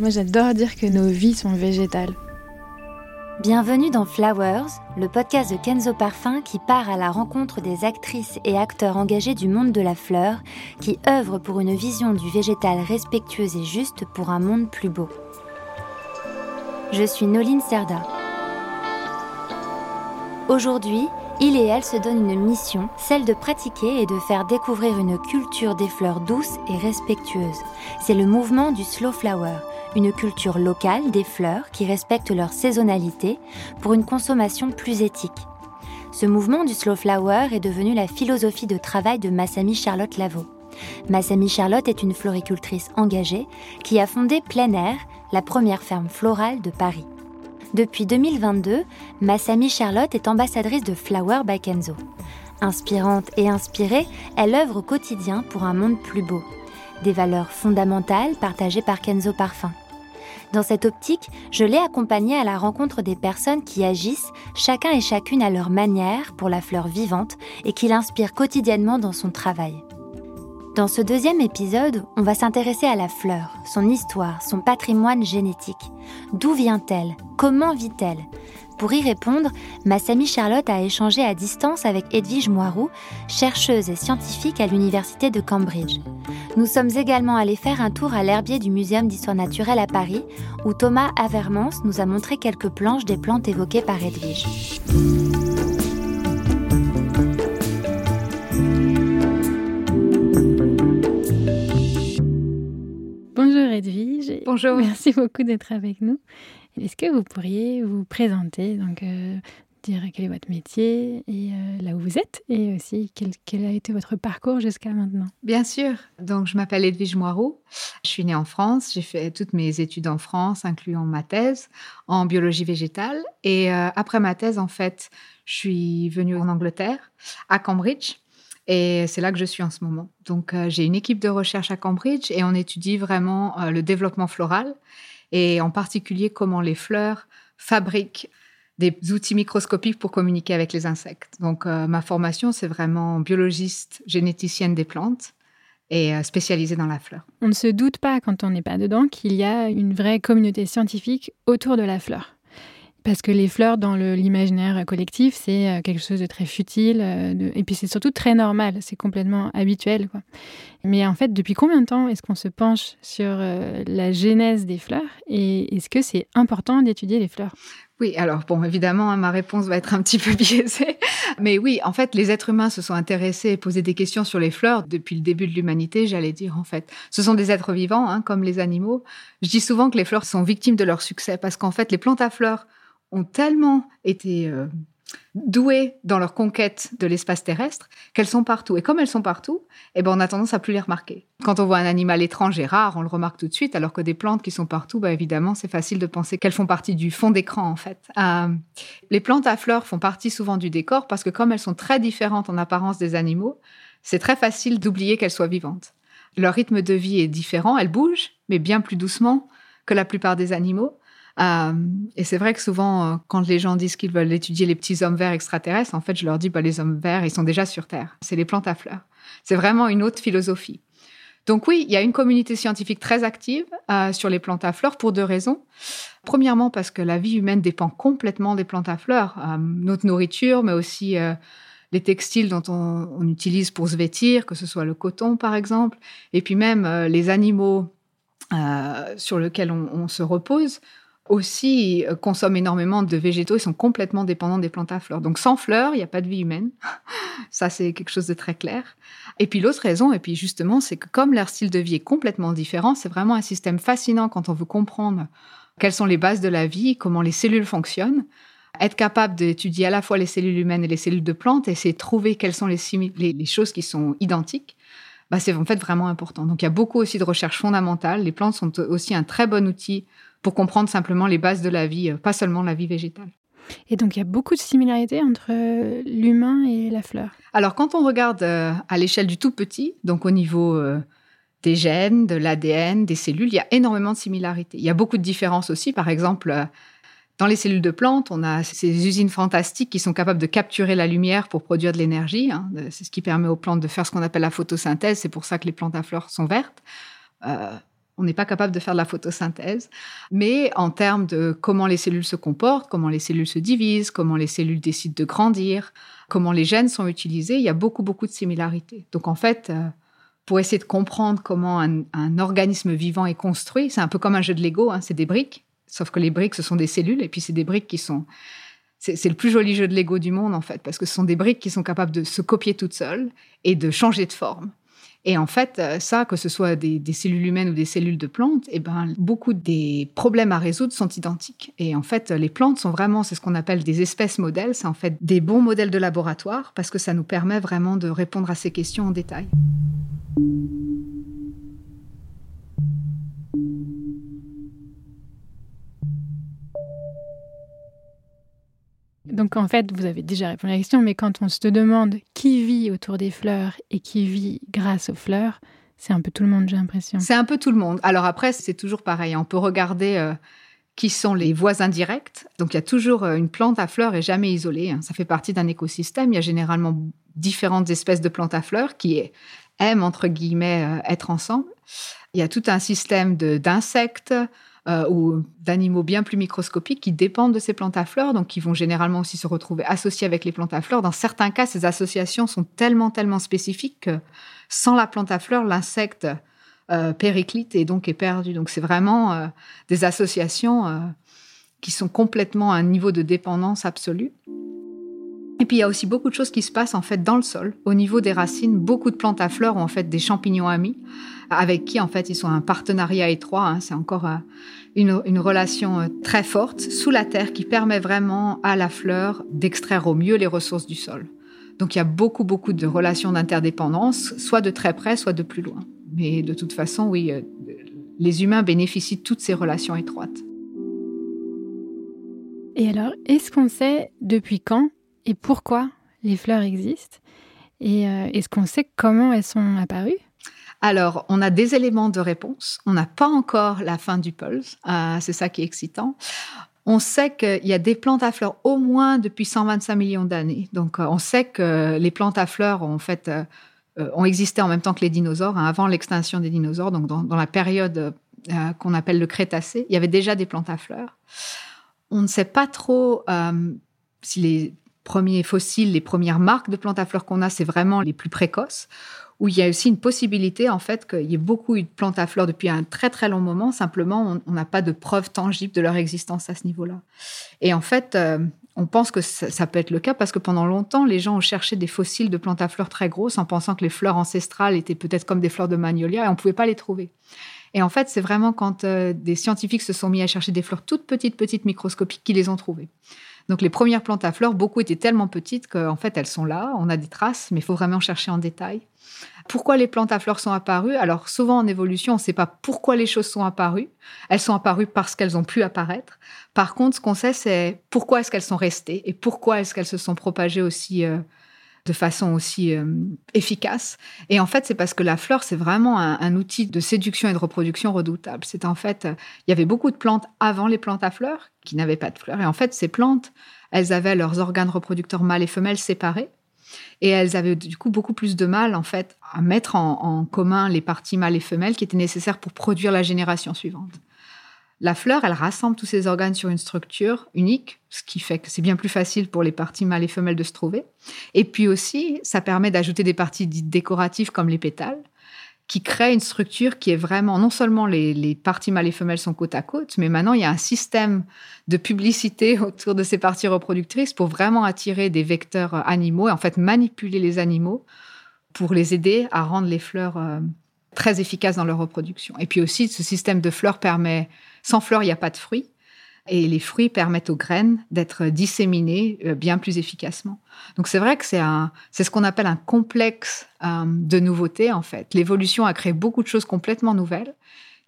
Moi j'adore dire que nos vies sont végétales. Bienvenue dans Flowers, le podcast de Kenzo Parfum qui part à la rencontre des actrices et acteurs engagés du monde de la fleur, qui œuvrent pour une vision du végétal respectueuse et juste pour un monde plus beau. Je suis Noline Serda. Aujourd'hui, il et elle se donnent une mission, celle de pratiquer et de faire découvrir une culture des fleurs douces et respectueuses. C'est le mouvement du Slow Flower une culture locale des fleurs qui respectent leur saisonnalité pour une consommation plus éthique. Ce mouvement du slow flower est devenu la philosophie de travail de Massami Charlotte Lavaux. Massami Charlotte est une floricultrice engagée qui a fondé Plein Air, la première ferme florale de Paris. Depuis 2022, Massami Charlotte est ambassadrice de Flower by Kenzo. Inspirante et inspirée, elle œuvre au quotidien pour un monde plus beau. Des valeurs fondamentales partagées par Kenzo Parfum. Dans cette optique, je l'ai accompagné à la rencontre des personnes qui agissent, chacun et chacune à leur manière, pour la fleur vivante et qui l'inspirent quotidiennement dans son travail. Dans ce deuxième épisode, on va s'intéresser à la fleur, son histoire, son patrimoine génétique. D'où vient-elle? Comment vit-elle? Pour y répondre, Massami Charlotte a échangé à distance avec Edwige Moirou, chercheuse et scientifique à l'Université de Cambridge. Nous sommes également allés faire un tour à l'herbier du Muséum d'histoire naturelle à Paris, où Thomas Avermans nous a montré quelques planches des plantes évoquées par Edwige. Bonjour Edwige. Bonjour. Merci beaucoup d'être avec nous. Est-ce que vous pourriez vous présenter, donc euh, dire quel est votre métier et euh, là où vous êtes et aussi quel, a été votre parcours jusqu'à maintenant? Bien sûr. Donc je m'appelle Edwige Moirot. Je suis née en France. J'ai fait toutes mes études en France, incluant ma thèse en biologie végétale. Et euh, après ma thèse, en fait, je suis venue en Angleterre, à Cambridge. Et c'est là que je suis en ce moment. Donc, j'ai une équipe de recherche à Cambridge et on étudie vraiment le développement floral et en particulier comment les fleurs fabriquent des outils microscopiques pour communiquer avec les insectes. Donc euh, ma formation, c'est vraiment biologiste, généticienne des plantes et euh, spécialisée dans la fleur. On ne se doute pas quand on n'est pas dedans qu'il y a une vraie communauté scientifique autour de la fleur. Parce que les fleurs, dans l'imaginaire collectif, c'est euh, quelque chose de très futile. Et puis c'est surtout très normal, c'est complètement habituel. Mais en fait, depuis combien de temps est-ce qu'on se penche sur euh, la genèse des fleurs Et est-ce que c'est important d'étudier les fleurs? Oui, alors bon, évidemment, hein, ma réponse va être un petit peu biaisée. Mais oui, en fait, les êtres humains se sont intéressés et posé des questions sur les fleurs depuis le début de l'humanité, j'allais dire, en fait. Ce sont des êtres vivants, hein, comme les animaux. Je dis souvent que les fleurs sont victimes de leur succès parce qu'en fait, les plantes à fleurs ont tellement été euh, douées dans leur conquête de l'espace terrestre qu'elles sont partout. Et comme elles sont partout, eh ben, on a tendance à plus les remarquer. Quand on voit un animal étrange et rare, on le remarque tout de suite, alors que des plantes qui sont partout, bah, évidemment, c'est facile de penser qu'elles font partie du fond d'écran, en fait. Euh, les plantes à fleurs font partie souvent du décor parce que comme elles sont très différentes en apparence des animaux, c'est très facile d'oublier qu'elles soient vivantes. Leur rythme de vie est différent, elles bougent, mais bien plus doucement que la plupart des animaux. Euh, et c'est vrai que souvent, euh, quand les gens disent qu'ils veulent étudier les petits hommes verts extraterrestres, en fait, je leur dis, bah, les hommes verts, ils sont déjà sur Terre. C'est les plantes à fleurs. C'est vraiment une autre philosophie. Donc oui, il y a une communauté scientifique très active euh, sur les plantes à fleurs pour deux raisons. Premièrement, parce que la vie humaine dépend complètement des plantes à fleurs, notre nourriture, mais aussi les textiles dont on, utilise pour se vêtir, que ce soit le coton par exemple, et puis même les animaux sur lesquels on, se repose aussi euh, consomment énormément de végétaux et sont complètement dépendants des plantes à fleurs. Donc sans fleurs, il n'y a pas de vie humaine. Ça, c'est quelque chose de très clair. Et puis l'autre raison, et puis justement, c'est que comme leur style de vie est complètement différent, c'est vraiment un système fascinant quand on veut comprendre quelles sont les bases de la vie, comment les cellules fonctionnent. Être capable d'étudier à la fois les cellules humaines et les cellules de plantes, et essayer de trouver quelles sont les, les choses qui sont identiques, bah, c'est en fait vraiment important. Donc il y a beaucoup aussi de recherches fondamentales. Les plantes sont aussi un très bon outil pour comprendre simplement les bases de la vie, euh, pas seulement la vie végétale. Et donc, il y a beaucoup de similarités entre euh, l'humain et la fleur. Alors, quand on regarde euh, à l'échelle du tout petit, donc au niveau des gènes, de l'ADN, des cellules, il y a énormément de similarités. Il y a beaucoup de différences aussi. Par exemple, dans les cellules de plantes, on a ces usines fantastiques qui sont capables de capturer la lumière pour produire de l'énergie. Hein. C'est ce qui permet aux plantes de faire ce qu'on appelle la photosynthèse. C'est pour ça que les plantes à fleurs sont vertes On n'est pas capable de faire de la photosynthèse. Mais en termes de comment les cellules se comportent, comment les cellules se divisent, comment les cellules décident de grandir, comment les gènes sont utilisés, il y a beaucoup, beaucoup de similarités. Donc en fait, euh, pour essayer de comprendre comment un, organisme vivant est construit, c'est un peu comme un jeu de Lego, hein, c'est des briques, sauf que les briques, ce sont des cellules, et puis c'est des briques qui sont... C'est le plus joli jeu de Lego du monde, en fait, parce que ce sont des briques qui sont capables de se copier toutes seules et de changer de forme. Et en fait, euh, ça, que ce soit des, cellules humaines ou des cellules de plantes, eh ben, beaucoup des problèmes à résoudre sont identiques. Et en fait, les plantes sont vraiment, c'est ce qu'on appelle des espèces modèles, c'est en fait des bons modèles de laboratoire parce que ça nous permet vraiment de répondre à ces questions en détail. Donc en fait, vous avez déjà répondu à la question, mais quand on se demande qui vit autour des fleurs et qui vit grâce aux fleurs, c'est un peu tout le monde, j'ai l'impression. C'est un peu tout le monde. Alors après, c'est toujours pareil. On peut regarder euh, qui sont les voisins directs. Donc il y a toujours euh, une plante à fleurs et jamais isolée. Hein. Ça fait partie d'un écosystème. Il y a généralement différentes espèces de plantes à fleurs qui aiment, entre guillemets, euh, être ensemble. Il y a tout un système d'insectes, euh, ou d'animaux bien plus microscopiques qui dépendent de ces plantes à fleurs, donc qui vont généralement aussi se retrouver associés avec les plantes à fleurs. Dans certains cas, ces associations sont tellement, tellement spécifiques que sans la plante à fleurs, l'insecte euh, périclite et donc est perdu. Donc c'est vraiment euh, des associations qui sont complètement à un niveau de dépendance absolue. Et puis il y a aussi beaucoup de choses qui se passent en fait dans le sol, au niveau des racines. Beaucoup de plantes à fleurs ont en fait des champignons amis, avec qui en fait ils sont un partenariat étroit. Hein. C'est encore euh, une, relation euh, très forte sous la terre qui permet vraiment à la fleur d'extraire au mieux les ressources du sol. Donc il y a beaucoup beaucoup de relations d'interdépendance, soit de très près, soit de plus loin. Mais de toute façon, oui, euh, les humains bénéficient de toutes ces relations étroites. Et alors, est-ce qu'on sait depuis quand pourquoi les fleurs existent Et euh, est-ce qu'on sait comment elles sont apparues? Alors, on a des éléments de réponse. On n'a pas encore la fin du pulse. Euh, c'est ça qui est excitant. On sait qu'il y a des plantes à fleurs au moins depuis 125 millions d'années. Donc, euh, on sait que les plantes à fleurs ont, fait, ont existé en même temps que les dinosaures, hein, avant l'extinction des dinosaures, donc dans, la période qu'on appelle le Crétacé. Il y avait déjà des plantes à fleurs. On ne sait pas trop si les premiers fossiles, les premières marques de plantes à fleurs qu'on a, c'est vraiment les plus précoces, où il y a aussi une possibilité, en fait, qu'il y ait beaucoup eu de plantes à fleurs depuis un très très long moment. Simplement, on n'a pas de preuves tangibles de leur existence à ce niveau-là. Et en fait, euh, on pense que ça, peut être le cas parce que pendant longtemps, les gens ont cherché des fossiles de plantes à fleurs très grosses en pensant que les fleurs ancestrales étaient peut-être comme des fleurs de magnolia et on ne pouvait pas les trouver. Et en fait, c'est vraiment quand euh, des scientifiques se sont mis à chercher des fleurs toutes petites, petites, microscopiques, qu'ils les ont trouvées. Donc les premières plantes à fleurs, beaucoup étaient tellement petites qu'en fait elles sont là, on a des traces, mais il faut vraiment chercher en détail. Pourquoi les plantes à fleurs sont apparues? Alors souvent en évolution, on ne sait pas pourquoi les choses sont apparues. Elles sont apparues parce qu'elles ont pu apparaître. Par contre, ce qu'on sait, c'est pourquoi est-ce qu'elles sont restées et pourquoi est-ce qu'elles se sont propagées aussi euh, de façon aussi euh, efficace. Et en fait, c'est parce que la fleur, c'est vraiment un, outil de séduction et de reproduction redoutable. C'est en fait, euh, il y avait beaucoup de plantes avant les plantes à fleurs qui n'avaient pas de fleurs. Et en fait, ces plantes, elles avaient leurs organes reproducteurs mâles et femelles séparés. Et elles avaient du coup beaucoup plus de mal, en fait, à mettre en commun les parties mâles et femelles qui étaient nécessaires pour produire la génération suivante. La fleur, elle rassemble tous ces organes sur une structure unique, ce qui fait que c'est bien plus facile pour les parties mâles et femelles de se trouver. Et puis aussi, ça permet d'ajouter des parties dites décoratives comme les pétales, qui créent une structure qui est vraiment, non seulement les, parties mâles et femelles sont côte à côte, mais maintenant il y a un système de publicité autour de ces parties reproductrices pour vraiment attirer des vecteurs animaux et en fait manipuler les animaux pour les aider à rendre les fleurs euh, très efficaces dans leur reproduction. Et puis aussi, ce système de fleurs permet sans fleurs, il n'y a pas de fruits. Et les fruits permettent aux graines d'être disséminées euh, bien plus efficacement. Donc c'est vrai que c'est c'est ce qu'on appelle un complexe euh, de nouveautés en fait. L'évolution a créé beaucoup de choses complètement nouvelles,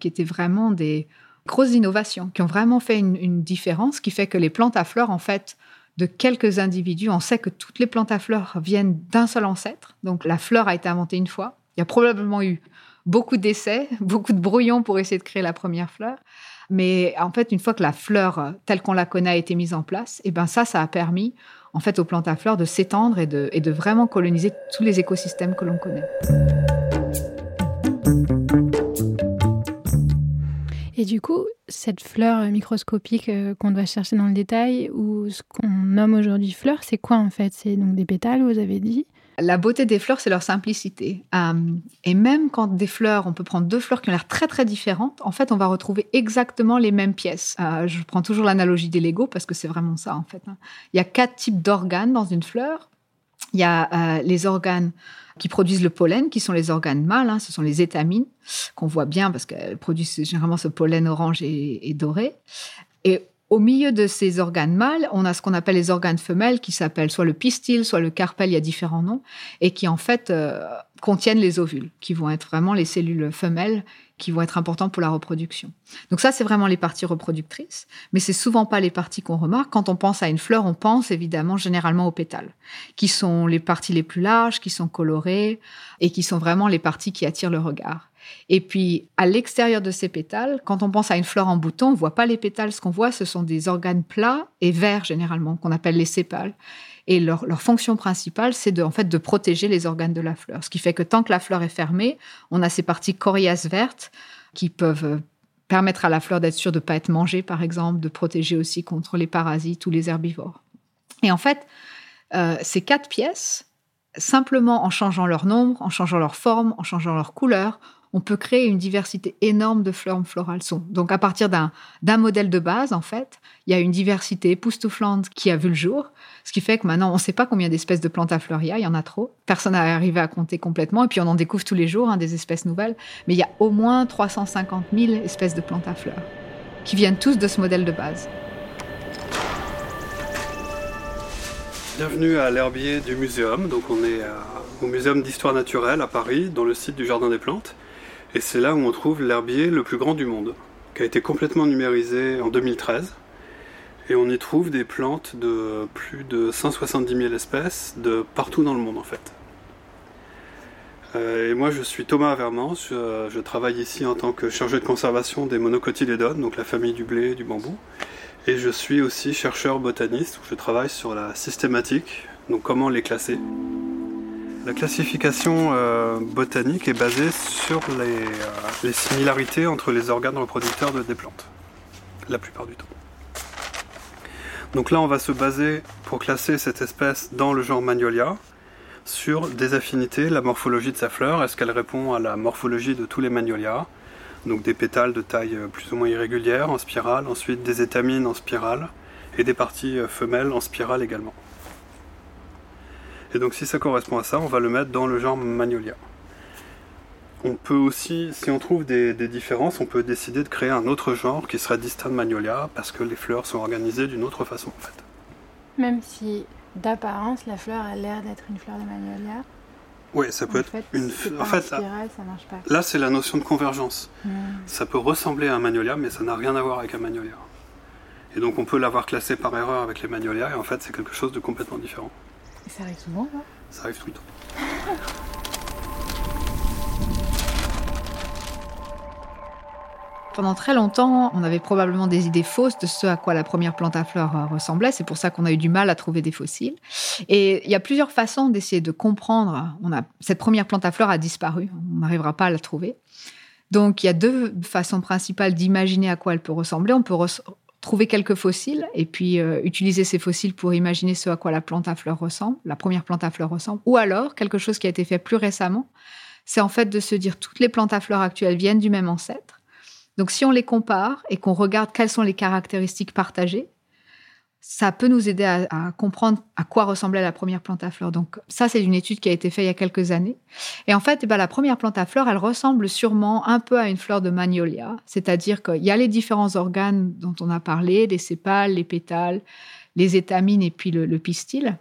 qui étaient vraiment des grosses innovations, qui ont vraiment fait une, une différence, qui fait que les plantes à fleurs en fait de quelques individus, on sait que toutes les plantes à fleurs viennent d'un seul ancêtre. Donc la fleur a été inventée une fois. Il y a probablement eu beaucoup d'essais, beaucoup de brouillons pour essayer de créer la première fleur. Mais en fait, une fois que la fleur euh, telle qu'on la connaît a été mise en place, et eh ben ça, ça a permis en fait aux plantes à fleurs de s'étendre et de, et de vraiment coloniser tous les écosystèmes que l'on connaît. Et du coup, cette fleur microscopique euh, qu'on doit chercher dans le détail, ou ce qu'on nomme aujourd'hui fleur, c'est quoi en fait? C'est donc des pétales, vous avez dit la beauté des fleurs, c'est leur simplicité. Euh, et même quand des fleurs, on peut prendre deux fleurs qui ont l'air très très différentes, en fait, on va retrouver exactement les mêmes pièces. Euh, je prends toujours l'analogie des Lego parce que c'est vraiment ça en fait. Hein. Il y a quatre types d'organes dans une fleur. Il y a les organes qui produisent le pollen, qui sont les organes mâles, hein, ce sont les étamines, qu'on voit bien parce qu'elles produisent généralement ce pollen orange et, doré. Au milieu de ces organes mâles, on a ce qu'on appelle les organes femelles, qui s'appellent soit le pistil, soit le carpel, il y a différents noms, et qui en fait euh, contiennent les ovules, qui vont être vraiment les cellules femelles qui vont être importants pour la reproduction. Donc ça, c'est vraiment les parties reproductrices, mais c'est souvent pas les parties qu'on remarque. Quand on pense à une fleur, on pense évidemment généralement aux pétales, qui sont les parties les plus larges, qui sont colorées et qui sont vraiment les parties qui attirent le regard. Et puis, à l'extérieur de ces pétales, quand on pense à une fleur en bouton, on voit pas les pétales. Ce qu'on voit, ce sont des organes plats et verts généralement, qu'on appelle les sépales. Et leur, fonction principale, c'est de, en fait, de protéger les organes de la fleur. Ce qui fait que tant que la fleur est fermée, on a ces parties coriaces vertes qui peuvent permettre à la fleur d'être sûre de ne pas être mangée, par exemple, de protéger aussi contre les parasites ou les herbivores. Et en fait, euh, ces quatre pièces, simplement en changeant leur nombre, en changeant leur forme, en changeant leur couleur, on peut créer une diversité énorme de fleurs florales. Donc à partir d'un modèle de base, en fait, il y a une diversité époustouflante qui a vu le jour, ce qui fait que maintenant on ne sait pas combien d'espèces de plantes à fleurs il y a, il y en a trop. Personne n'a arrivé à compter complètement, et puis on en découvre tous les jours hein, des espèces nouvelles, mais il y a au moins 350 000 espèces de plantes à fleurs qui viennent tous de ce modèle de base. Bienvenue à l'herbier du muséum. Donc on est au Muséum d'histoire naturelle à Paris, dans le site du Jardin des Plantes. Et c'est là où on trouve l'herbier le plus grand du monde, qui a été complètement numérisé en 2013. Et on y trouve des plantes de plus de 170 000 espèces de partout dans le monde en fait. Euh, et moi je suis Thomas Vermans, je, travaille ici en tant que chargé de conservation des monocotylédones, donc la famille du blé et du bambou. Et je suis aussi chercheur botaniste, où je travaille sur la systématique, donc comment les classer. La classification euh, botanique est basée sur euh, les, similarités entre les organes reproducteurs de, des plantes, la plupart du temps. Donc là, on va se baser pour classer cette espèce dans le genre Magnolia sur des affinités, la morphologie de sa fleur, est-ce qu'elle répond à la morphologie de tous les Magnolias, donc des pétales de taille euh, plus ou moins irrégulière en spirale, ensuite des étamines en spirale et des parties femelles en spirale également. Et donc si ça correspond à ça, on va le mettre dans le genre Magnolia. On peut aussi, si on trouve des, différences, on peut décider de créer un autre genre qui serait distinct de Magnolia parce que les fleurs sont organisées d'une autre façon en fait. Même si d'apparence la fleur a l'air d'être une fleur de Magnolia. Oui, ça peut être une. En fait, ça marche pas. Là, c'est la notion de convergence. Hmm. Ça peut ressembler à un magnolia, mais ça n'a rien à voir avec un magnolia. Et donc, on peut l'avoir classé par erreur avec les magnolias, et en fait, c'est quelque chose de complètement différent. Et ça arrive souvent, là Ça arrive tout le temps. Pendant très longtemps, on avait probablement des idées fausses de ce à quoi la première plante à fleurs euh, ressemblait. C'est pour ça qu'on a eu du mal à trouver des fossiles. Et il y a plusieurs façons d'essayer de comprendre. On a, cette première plante à fleurs a disparu. On n'arrivera pas à la trouver. Donc, il y a deux façons principales d'imaginer à quoi elle peut ressembler. On peut trouver quelques fossiles et puis euh, utiliser ces fossiles pour imaginer ce à quoi la plante à fleurs ressemble, la première plante à fleurs ressemble. Ou alors, quelque chose qui a été fait plus récemment, c'est en fait de se dire toutes les plantes à fleurs actuelles viennent du même ancêtre. Donc si on les compare et qu'on regarde quelles sont les caractéristiques partagées, ça peut nous aider à, comprendre à quoi ressemblait la première plante à fleurs. Donc ça, c'est une étude qui a été faite il y a quelques années. Et en fait, eh ben, la première plante à fleurs, elle ressemble sûrement un peu à une fleur de magnolia, c'est-à-dire qu'il y a les différents organes dont on a parlé, les sépales, les pétales, les étamines et puis le, pistil.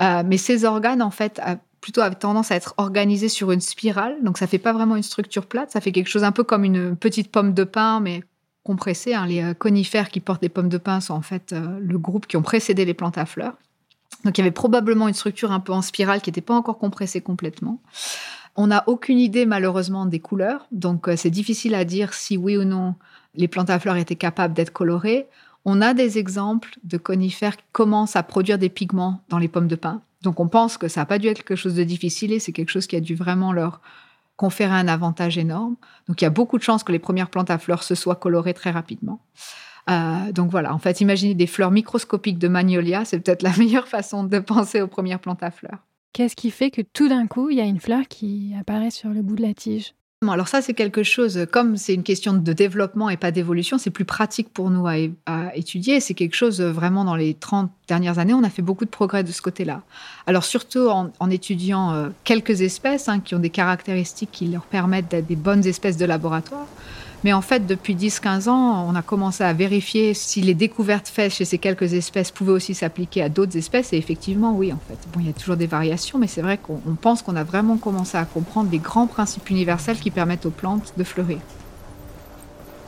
Euh, mais ces organes, en fait, plutôt avaient tendance à être organisés sur une spirale. Donc ça fait pas vraiment une structure plate, ça fait quelque chose un peu comme une petite pomme de pin, mais Hein. Les euh, conifères qui portent des pommes de pin sont en fait euh, le groupe qui ont précédé les plantes à fleurs. Donc il y avait probablement une structure un peu en spirale qui n'était pas encore compressée complètement. On n'a aucune idée malheureusement des couleurs, donc euh, c'est difficile à dire si oui ou non les plantes à fleurs étaient capables d'être colorées. On a des exemples de conifères qui commencent à produire des pigments dans les pommes de pin. Donc on pense que ça n'a pas dû être quelque chose de difficile et c'est quelque chose qui a dû vraiment leur, conférer un avantage énorme. Donc il y a beaucoup de chances que les premières plantes à fleurs se soient colorées très rapidement. Euh, donc voilà, en fait, imaginez des fleurs microscopiques de magnolia, c'est peut-être la meilleure façon de penser aux premières plantes à fleurs. Qu'est-ce qui fait que tout d'un coup, il y a une fleur qui apparaît sur le bout de la tige? Alors ça, c'est quelque chose, comme c'est une question de développement et pas d'évolution, c'est plus pratique pour nous à, étudier. C'est quelque chose, vraiment, dans les 30 dernières années, on a fait beaucoup de progrès de ce côté-là. Alors surtout en, étudiant euh, quelques espèces hein, qui ont des caractéristiques qui leur permettent d'être des bonnes espèces de laboratoire. Mais en fait, depuis 10-15 ans, on a commencé à vérifier si les découvertes faites chez ces quelques espèces pouvaient aussi s'appliquer à d'autres espèces. Et effectivement, oui, en fait. Bon, il y a toujours des variations, mais c'est vrai qu'on pense qu'on a vraiment commencé à comprendre les grands principes universels qui permettent aux plantes de fleurir.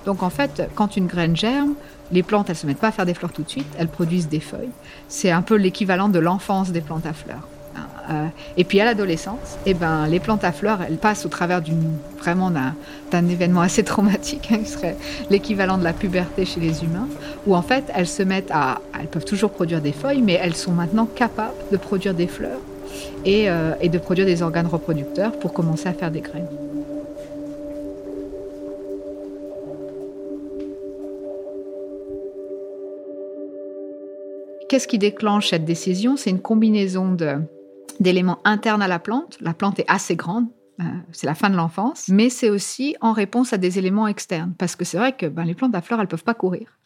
Donc en fait, quand une graine germe, les plantes, elles ne se mettent pas à faire des fleurs tout de suite, elles produisent des feuilles. C'est un peu l'équivalent de l'enfance des plantes à fleurs. Euh, et puis à l'adolescence, eh ben, les plantes à fleurs, elles passent au travers d'une vraiment d'un événement assez traumatique, hein, qui serait l'équivalent de la puberté chez les humains, où en fait elles se mettent à, elles peuvent toujours produire des feuilles, mais elles sont maintenant capables de produire des fleurs et, euh, et de produire des organes reproducteurs pour commencer à faire des graines. Qu'est-ce qui déclenche cette décision? C'est une combinaison de, d'éléments internes à la plante. La plante est assez grande, euh, c'est la fin de l'enfance, mais c'est aussi en réponse à des éléments externes, parce que c'est vrai que ben, les plantes à fleurs, elles peuvent pas courir.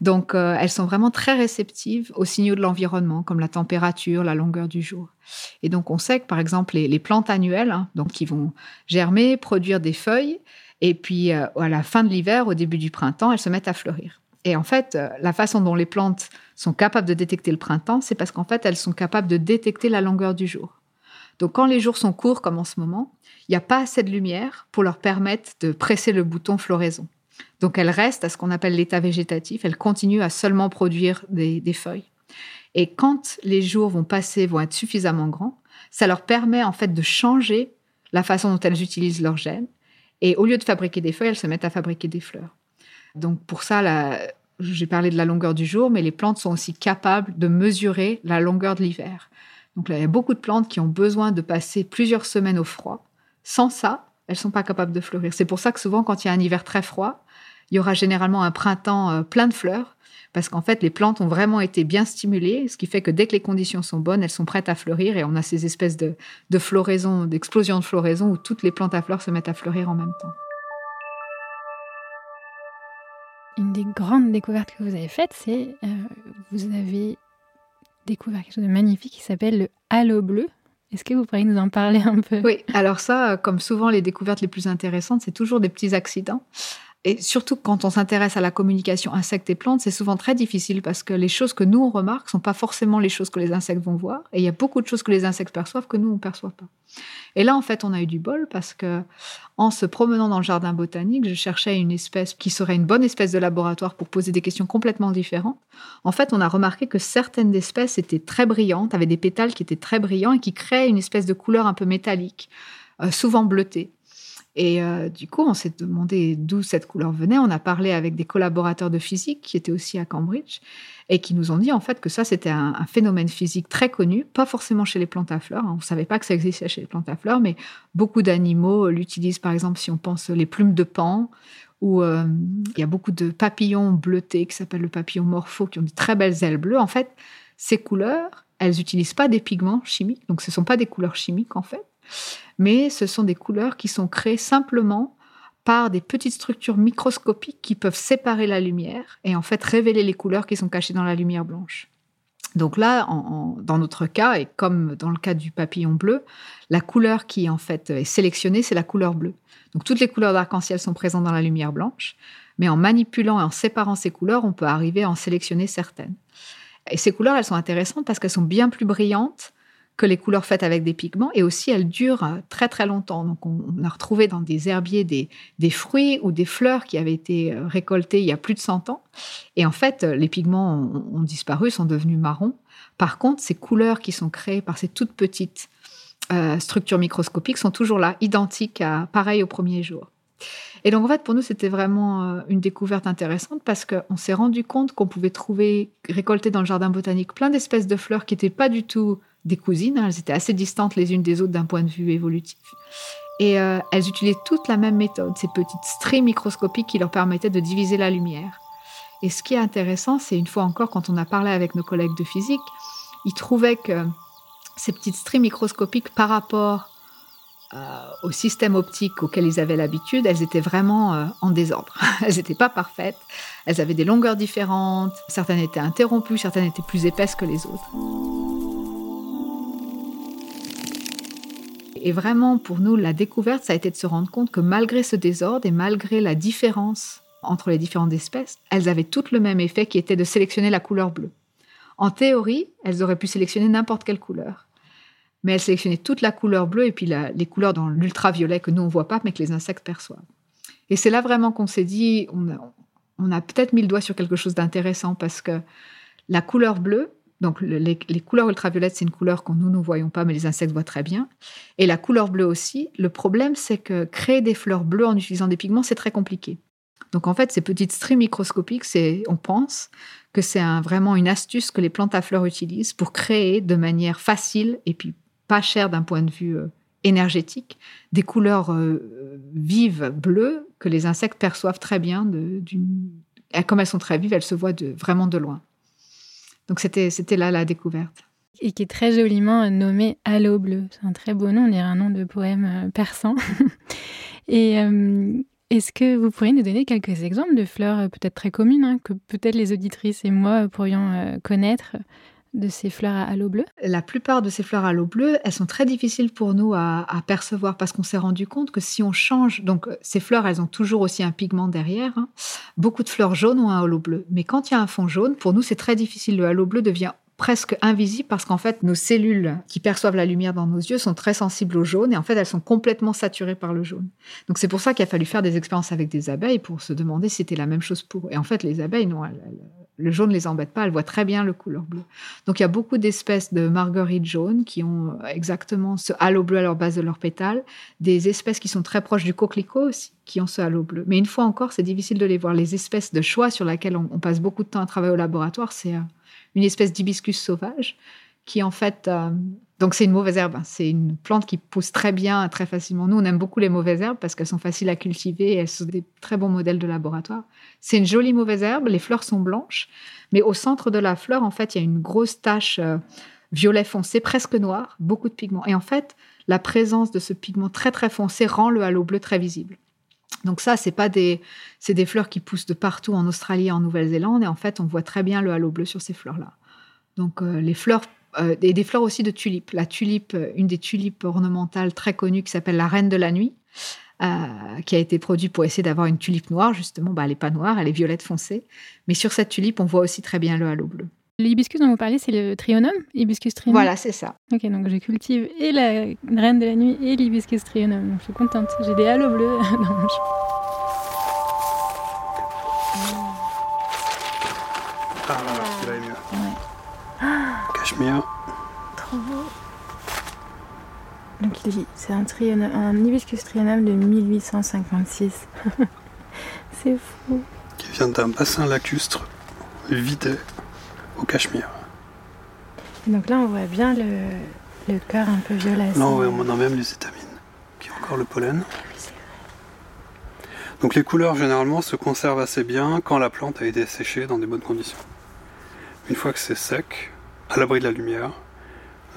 Donc, euh, elles sont vraiment très réceptives aux signaux de l'environnement, comme la température, la longueur du jour. Et donc, on sait que, par exemple, les, plantes annuelles, hein, donc qui vont germer, produire des feuilles, et puis euh, à la fin de l'hiver, au début du printemps, elles se mettent à fleurir. Et en fait, euh, la façon dont les plantes sont capables de détecter le printemps, c'est parce qu'en fait, elles sont capables de détecter la longueur du jour. Donc quand les jours sont courts, comme en ce moment, il n'y a pas assez de lumière pour leur permettre de presser le bouton floraison. Donc elles restent à ce qu'on appelle l'état végétatif, elles continuent à seulement produire des, feuilles. Et quand les jours vont passer, vont être suffisamment grands, ça leur permet en fait de changer la façon dont elles utilisent leurs gènes. Et au lieu de fabriquer des feuilles, elles se mettent à fabriquer des fleurs. Donc pour ça, j'ai parlé de la longueur du jour, mais les plantes sont aussi capables de mesurer la longueur de l'hiver. Donc là, il y a beaucoup de plantes qui ont besoin de passer plusieurs semaines au froid. Sans ça, elles sont pas capables de fleurir. C'est pour ça que souvent, quand il y a un hiver très froid, il y aura généralement un printemps euh, plein de fleurs, parce qu'en fait, les plantes ont vraiment été bien stimulées, ce qui fait que dès que les conditions sont bonnes, elles sont prêtes à fleurir, et on a ces espèces de, de floraison, d'explosion de floraison, où toutes les plantes à fleurs se mettent à fleurir en même temps. Une des grandes découvertes que vous avez faites, c'est euh, vous avez découvert quelque chose de magnifique qui s'appelle le halo bleu. Est-ce que vous pourriez nous en parler un peu? Oui, alors ça, comme souvent les découvertes les plus intéressantes, c'est toujours des petits accidents. Et surtout quand on s'intéresse à la communication insectes et plantes, c'est souvent très difficile parce que les choses que nous on remarque sont pas forcément les choses que les insectes vont voir. Et il y a beaucoup de choses que les insectes perçoivent que nous on perçoit pas. Et là en fait on a eu du bol parce que en se promenant dans le jardin botanique, je cherchais une espèce qui serait une bonne espèce de laboratoire pour poser des questions complètement différentes. En fait on a remarqué que certaines espèces étaient très brillantes, avaient des pétales qui étaient très brillants et qui créaient une espèce de couleur un peu métallique, euh, souvent bleutée. Et euh, du coup, on s'est demandé d'où cette couleur venait. On a parlé avec des collaborateurs de physique qui étaient aussi à Cambridge et qui nous ont dit en fait que ça, c'était un, phénomène physique très connu, pas forcément chez les plantes à fleurs. Hein. On ne savait pas que ça existait chez les plantes à fleurs, mais beaucoup d'animaux l'utilisent. Par exemple, si on pense les plumes de pan, où euh, il y a beaucoup de papillons bleutés qui s'appellent le papillon morpho, qui ont de très belles ailes bleues. En fait, ces couleurs, elles n'utilisent pas des pigments chimiques, donc ce ne sont pas des couleurs chimiques en fait mais ce sont des couleurs qui sont créées simplement par des petites structures microscopiques qui peuvent séparer la lumière et en fait révéler les couleurs qui sont cachées dans la lumière blanche. Donc là, dans notre cas, et comme dans le cas du papillon bleu, la couleur qui en fait est sélectionnée, c'est la couleur bleue. Donc toutes les couleurs d'arc-en-ciel sont présentes dans la lumière blanche, mais en manipulant et en séparant ces couleurs, on peut arriver à en sélectionner certaines. Et ces couleurs, elles sont intéressantes parce qu'elles sont bien plus brillantes que les couleurs faites avec des pigments et aussi elles durent euh, très très longtemps. Donc on, a retrouvé dans des herbiers des, des, fruits ou des fleurs qui avaient été euh, récoltés il y a plus de 100 ans. Et en fait, euh, les pigments ont, disparu, sont devenus marrons. Par contre, ces couleurs qui sont créées par ces toutes petites structures microscopiques sont toujours là, identiques à pareil au premier jour. Et donc en fait, pour nous, c'était vraiment une découverte intéressante parce qu'on s'est rendu compte qu'on pouvait trouver, récolter dans le jardin botanique plein d'espèces de fleurs qui n'étaient pas du tout des cousines. Elles étaient assez distantes les unes des autres d'un point de vue évolutif. Et euh, elles utilisaient toute la même méthode, ces petites stries microscopiques qui leur permettaient de diviser la lumière. Et ce qui est intéressant, c'est une fois encore, quand on a parlé avec nos collègues de physique, ils trouvaient que ces petites stries microscopiques par rapport euh, au système optique auquel ils avaient l'habitude, elles étaient vraiment euh, en désordre. elles n'étaient pas parfaites, elles avaient des longueurs différentes, certaines étaient interrompues, certaines étaient plus épaisses que les autres. Et vraiment, pour nous, la découverte, ça a été de se rendre compte que malgré ce désordre et malgré la différence entre les différentes espèces, elles avaient toutes le même effet qui était de sélectionner la couleur bleue. En théorie, elles auraient pu sélectionner n'importe quelle couleur mais elle sélectionnait toute la couleur bleue et puis les couleurs dans l'ultraviolet que nous on voit pas, mais que les insectes perçoivent. Et c'est là vraiment qu'on s'est dit, on a, peut-être mis le doigt sur quelque chose d'intéressant parce que la couleur bleue, donc les, couleurs ultraviolettes, c'est une couleur que nous ne voyons pas, mais les insectes voient très bien. Et la couleur bleue aussi. Le problème, c'est que créer des fleurs bleues en utilisant des pigments, c'est très compliqué. Donc en fait, ces petites stries microscopiques, c'est, on pense que c'est vraiment une astuce que les plantes à fleurs utilisent pour créer de manière facile et puis pas cher d'un point de vue euh, énergétique, des couleurs euh, vives bleues que les insectes perçoivent très bien. comme elles sont très vives, elles se voient de, vraiment de loin. Donc c'était là la découverte. Et qui est très joliment nommé Halo bleu. C'est un très beau nom, on dirait un nom de poème euh, persan. Et est-ce que vous pourriez nous donner quelques exemples de fleurs peut-être très communes, hein, que peut-être les auditrices et moi pourrions connaître de ces fleurs à halo bleu La plupart de ces fleurs à halo bleu, elles sont très difficiles pour nous à, percevoir parce qu'on s'est rendu compte que si on change, donc ces fleurs, elles ont toujours aussi un pigment derrière. Hein. Beaucoup de fleurs jaunes ont un halo bleu, mais quand il y a un fond jaune, pour nous c'est très difficile. Le halo bleu devient presque invisible parce qu'en fait, nos cellules qui perçoivent la lumière dans nos yeux sont très sensibles au jaune et en fait, elles sont complètement saturées par le jaune. Donc, c'est pour ça qu'il a fallu faire des expériences avec des abeilles pour se demander si c'était la même chose pour. Et en fait, les abeilles, non, le jaune ne les embête pas, elles voient très bien le couleur bleu. Donc, il y a beaucoup d'espèces de marguerites jaunes qui ont euh, exactement ce halo bleu à leur base de leurs pétales, des espèces qui sont très proches du coquelicot aussi, qui ont ce halo bleu. Mais une fois encore, c'est difficile de les voir. Les espèces de choix sur lesquelles on, passe beaucoup de temps à travailler au laboratoire, c'est euh, une espèce d'hibiscus sauvage qui en fait euh, donc c'est une mauvaise herbe. Hein. C'est une plante qui pousse très bien, très facilement. Nous, on aime beaucoup les mauvaises herbes parce qu'elles sont faciles à cultiver. elles sont des très bons modèles de laboratoire. C'est une jolie mauvaise herbe. Les fleurs sont blanches, mais au centre de la fleur, en fait, il y a une grosse tache euh, violet foncé, presque noire, beaucoup de pigments. Et en fait, la présence de ce pigment très très foncé rend le halo bleu très visible. Donc ça, c'est pas des, c'est des fleurs qui poussent de partout en Australie et en Nouvelle-Zélande. Et en fait, on voit très bien le halo bleu sur ces fleurs-là. Donc euh, les fleurs euh, et des fleurs aussi de tulipes. La tulipe, euh, une des tulipes ornementales très connues qui s'appelle la reine de la nuit, qui a été produite pour essayer d'avoir une tulipe noire. Justement, bah, elle n'est pas noire, elle est violette foncée. Mais sur cette tulipe, on voit aussi très bien le halo bleu. L'hibiscus dont vous parlez, c'est le trionum Hibiscus trionum Voilà, c'est ça. Ok, donc je cultive et la reine de la nuit et l'hibiscus trionum. Donc je suis contente. J'ai des halos bleus dans mon champ. Cachemire. Trop beau. Donc c'est un, un hibiscus trionum de 1856. c'est fou. Qui vient d'un bassin lacustre vidé au Cachemire. donc là, on voit bien le, le cœur un peu violet. Non, on a même les étamines, ont encore le pollen. Donc les couleurs généralement se conservent assez bien quand la plante a été séchée dans des bonnes conditions. Une fois que c'est sec, à l'abri de la lumière,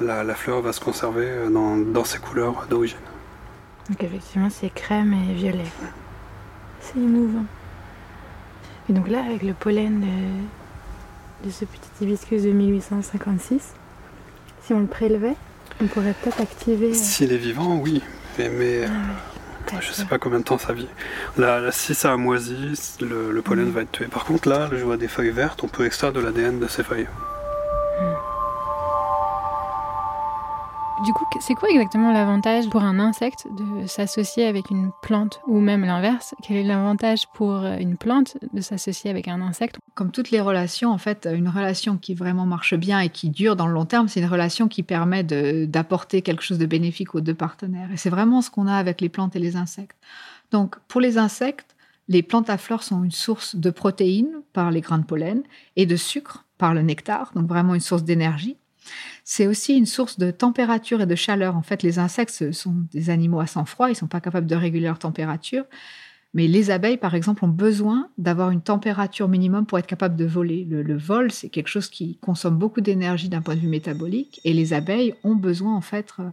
la, fleur va se conserver dans, dans ses couleurs d'origine. Donc effectivement c'est crème et violet. C'est émouvant. Et donc là avec le pollen de ce petit hibiscus de 1856. Si on le prélevait, on pourrait peut-être activer. Euh, S'il est vivant, oui. Mais, ah je ne sais pas combien de temps ça vit. Là, si ça a moisi, le, pollen mm. va être tué. Par contre, là, je vois des feuilles vertes, on peut extraire de l'ADN de ces feuilles. Du coup, c'est quoi exactement l'avantage pour un insecte de s'associer avec une plante ou même l'inverse? Quel est l'avantage pour une plante de s'associer avec un insecte? Comme toutes les relations, en fait, une relation qui vraiment marche bien et qui dure dans le long terme, c'est une relation qui permet d'apporter quelque chose de bénéfique aux deux partenaires. Et c'est vraiment ce qu'on a avec les plantes et les insectes. Donc, pour les insectes, les plantes à fleurs sont une source de protéines par les grains de pollen et de sucre par le nectar, donc vraiment une source d'énergie. C'est aussi une source de température et de chaleur. En fait, les insectes sont des animaux à sang froid, ils ne sont pas capables de réguler leur température. Mais les abeilles, par exemple, ont besoin d'avoir une température minimum pour être capables de voler. Le, vol, c'est quelque chose qui consomme beaucoup d'énergie d'un point de vue métabolique, et les abeilles ont besoin, en fait, euh,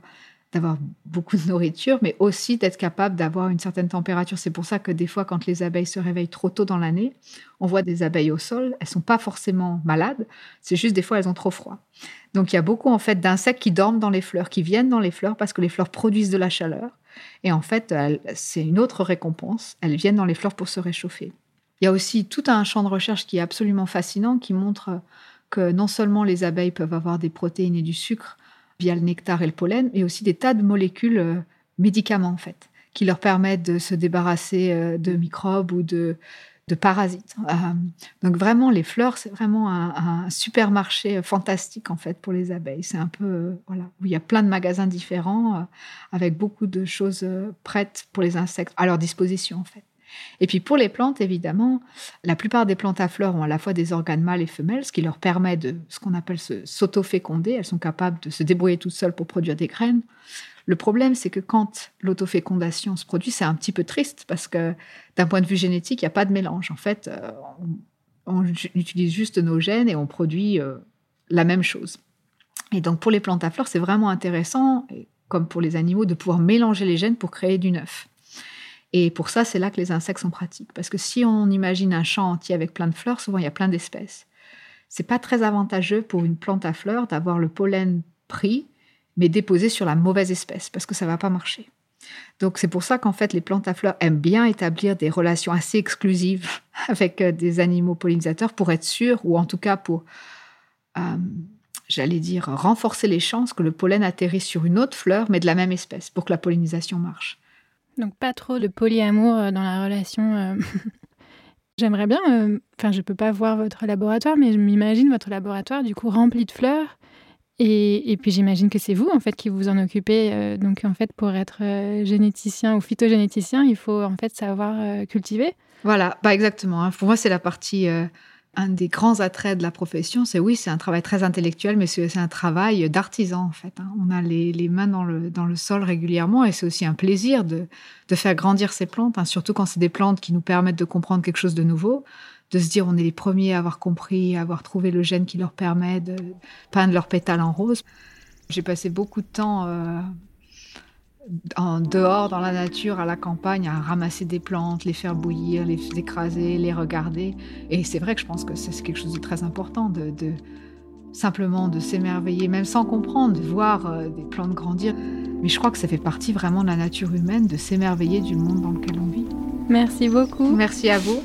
d'avoir beaucoup de nourriture, mais aussi d'être capable d'avoir une certaine température. C'est pour ça que des fois, quand les abeilles se réveillent trop tôt dans l'année, on voit des abeilles au sol. Elles sont pas forcément malades, c'est juste des fois elles ont trop froid. Donc il y a beaucoup en fait d'insectes qui dorment dans les fleurs, qui viennent dans les fleurs parce que les fleurs produisent de la chaleur. Et en fait, c'est une autre récompense. Elles viennent dans les fleurs pour se réchauffer. Il y a aussi tout un champ de recherche qui est absolument fascinant, qui montre que non seulement les abeilles peuvent avoir des protéines et du sucre, via le nectar et le pollen, mais aussi des tas de molécules euh, médicaments en fait, qui leur permettent de se débarrasser euh, de microbes ou de, parasites. Euh, donc vraiment, les fleurs, c'est vraiment un, supermarché fantastique en fait pour les abeilles. C'est un peu voilà où il y a plein de magasins différents avec beaucoup de choses prêtes pour les insectes à leur disposition en fait. Et puis pour les plantes, évidemment, la plupart des plantes à fleurs ont à la fois des organes mâles et femelles, ce qui leur permet de ce qu'on appelle s'autoféconder. Elles sont capables de se débrouiller toutes seules pour produire des graines. Le problème, c'est que quand l'autofécondation se produit, c'est un petit peu triste parce que d'un point de vue génétique, il n'y a pas de mélange. En fait, euh, on, utilise juste nos gènes et on produit euh, la même chose. Et donc pour les plantes à fleurs, c'est vraiment intéressant, comme pour les animaux, de pouvoir mélanger les gènes pour créer du neuf. Et pour ça, c'est là que les insectes sont pratiques. Parce que si on imagine un champ entier avec plein de fleurs, souvent il y a plein d'espèces. C'est pas très avantageux pour une plante à fleurs d'avoir le pollen pris, mais déposé sur la mauvaise espèce, parce que ça va pas marcher. Donc c'est pour ça qu'en fait les plantes à fleurs aiment bien établir des relations assez exclusives avec euh, des animaux pollinisateurs pour être sûres, ou en tout cas pour, euh, j'allais dire, renforcer les chances que le pollen atterrisse sur une autre fleur, mais de la même espèce, pour que la pollinisation marche. Donc pas trop de polyamour euh, dans la relation. Euh. J'aimerais bien, euh, enfin je peux pas voir votre laboratoire, mais je m'imagine votre laboratoire du coup rempli de fleurs. Et, puis j'imagine que c'est vous en fait qui vous en occupez. donc en fait pour être généticien ou phytogénéticien, il faut en fait savoir cultiver. Voilà, bah exactement. Hein. Pour moi c'est la partie un des grands attraits de la profession, c'est oui, c'est un travail très intellectuel, mais c'est un travail d'artisan en fait. Hein. On a les, mains dans le, dans le sol régulièrement et c'est aussi un plaisir de, faire grandir ces plantes, hein, surtout quand c'est des plantes qui nous permettent de comprendre quelque chose de nouveau, de se dire on est les premiers à avoir compris, à avoir trouvé le gène qui leur permet de peindre leurs pétales en rose. J'ai passé beaucoup de temps euh, en dehors, dans la nature, à la campagne, à ramasser des plantes, les faire bouillir, les écraser, les regarder. Et c'est vrai que je pense que c'est quelque chose de très important, de, simplement de s'émerveiller, même sans comprendre, de voir euh, des plantes grandir. Mais je crois que ça fait partie vraiment de la nature humaine, de s'émerveiller du monde dans lequel on vit. Merci beaucoup. Merci à vous.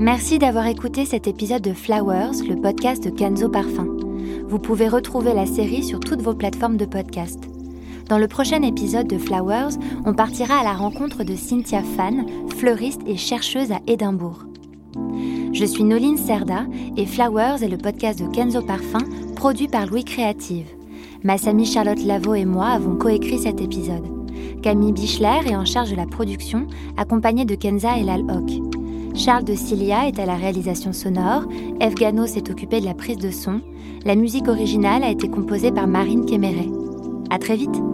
Merci d'avoir écouté cet épisode de Flowers, le podcast de Kenzo Parfum. Vous pouvez retrouver la série sur toutes vos plateformes de podcast. Dans le prochain épisode de Flowers, on partira à la rencontre de Cynthia Fan, fleuriste et chercheuse à Édimbourg. Je suis Noline Serda et Flowers est le podcast de Kenzo Parfum, produit par Louis Créative. Massami Charlotte Lavaux et moi avons coécrit cet épisode. Camille Bichler est en charge de la production, accompagnée de Kenza et Lal Hock. Charles de Cilia est à la réalisation sonore, Eve Gano s'est occupé de la prise de son, la musique originale a été composée par Marine Kéméré. À très vite!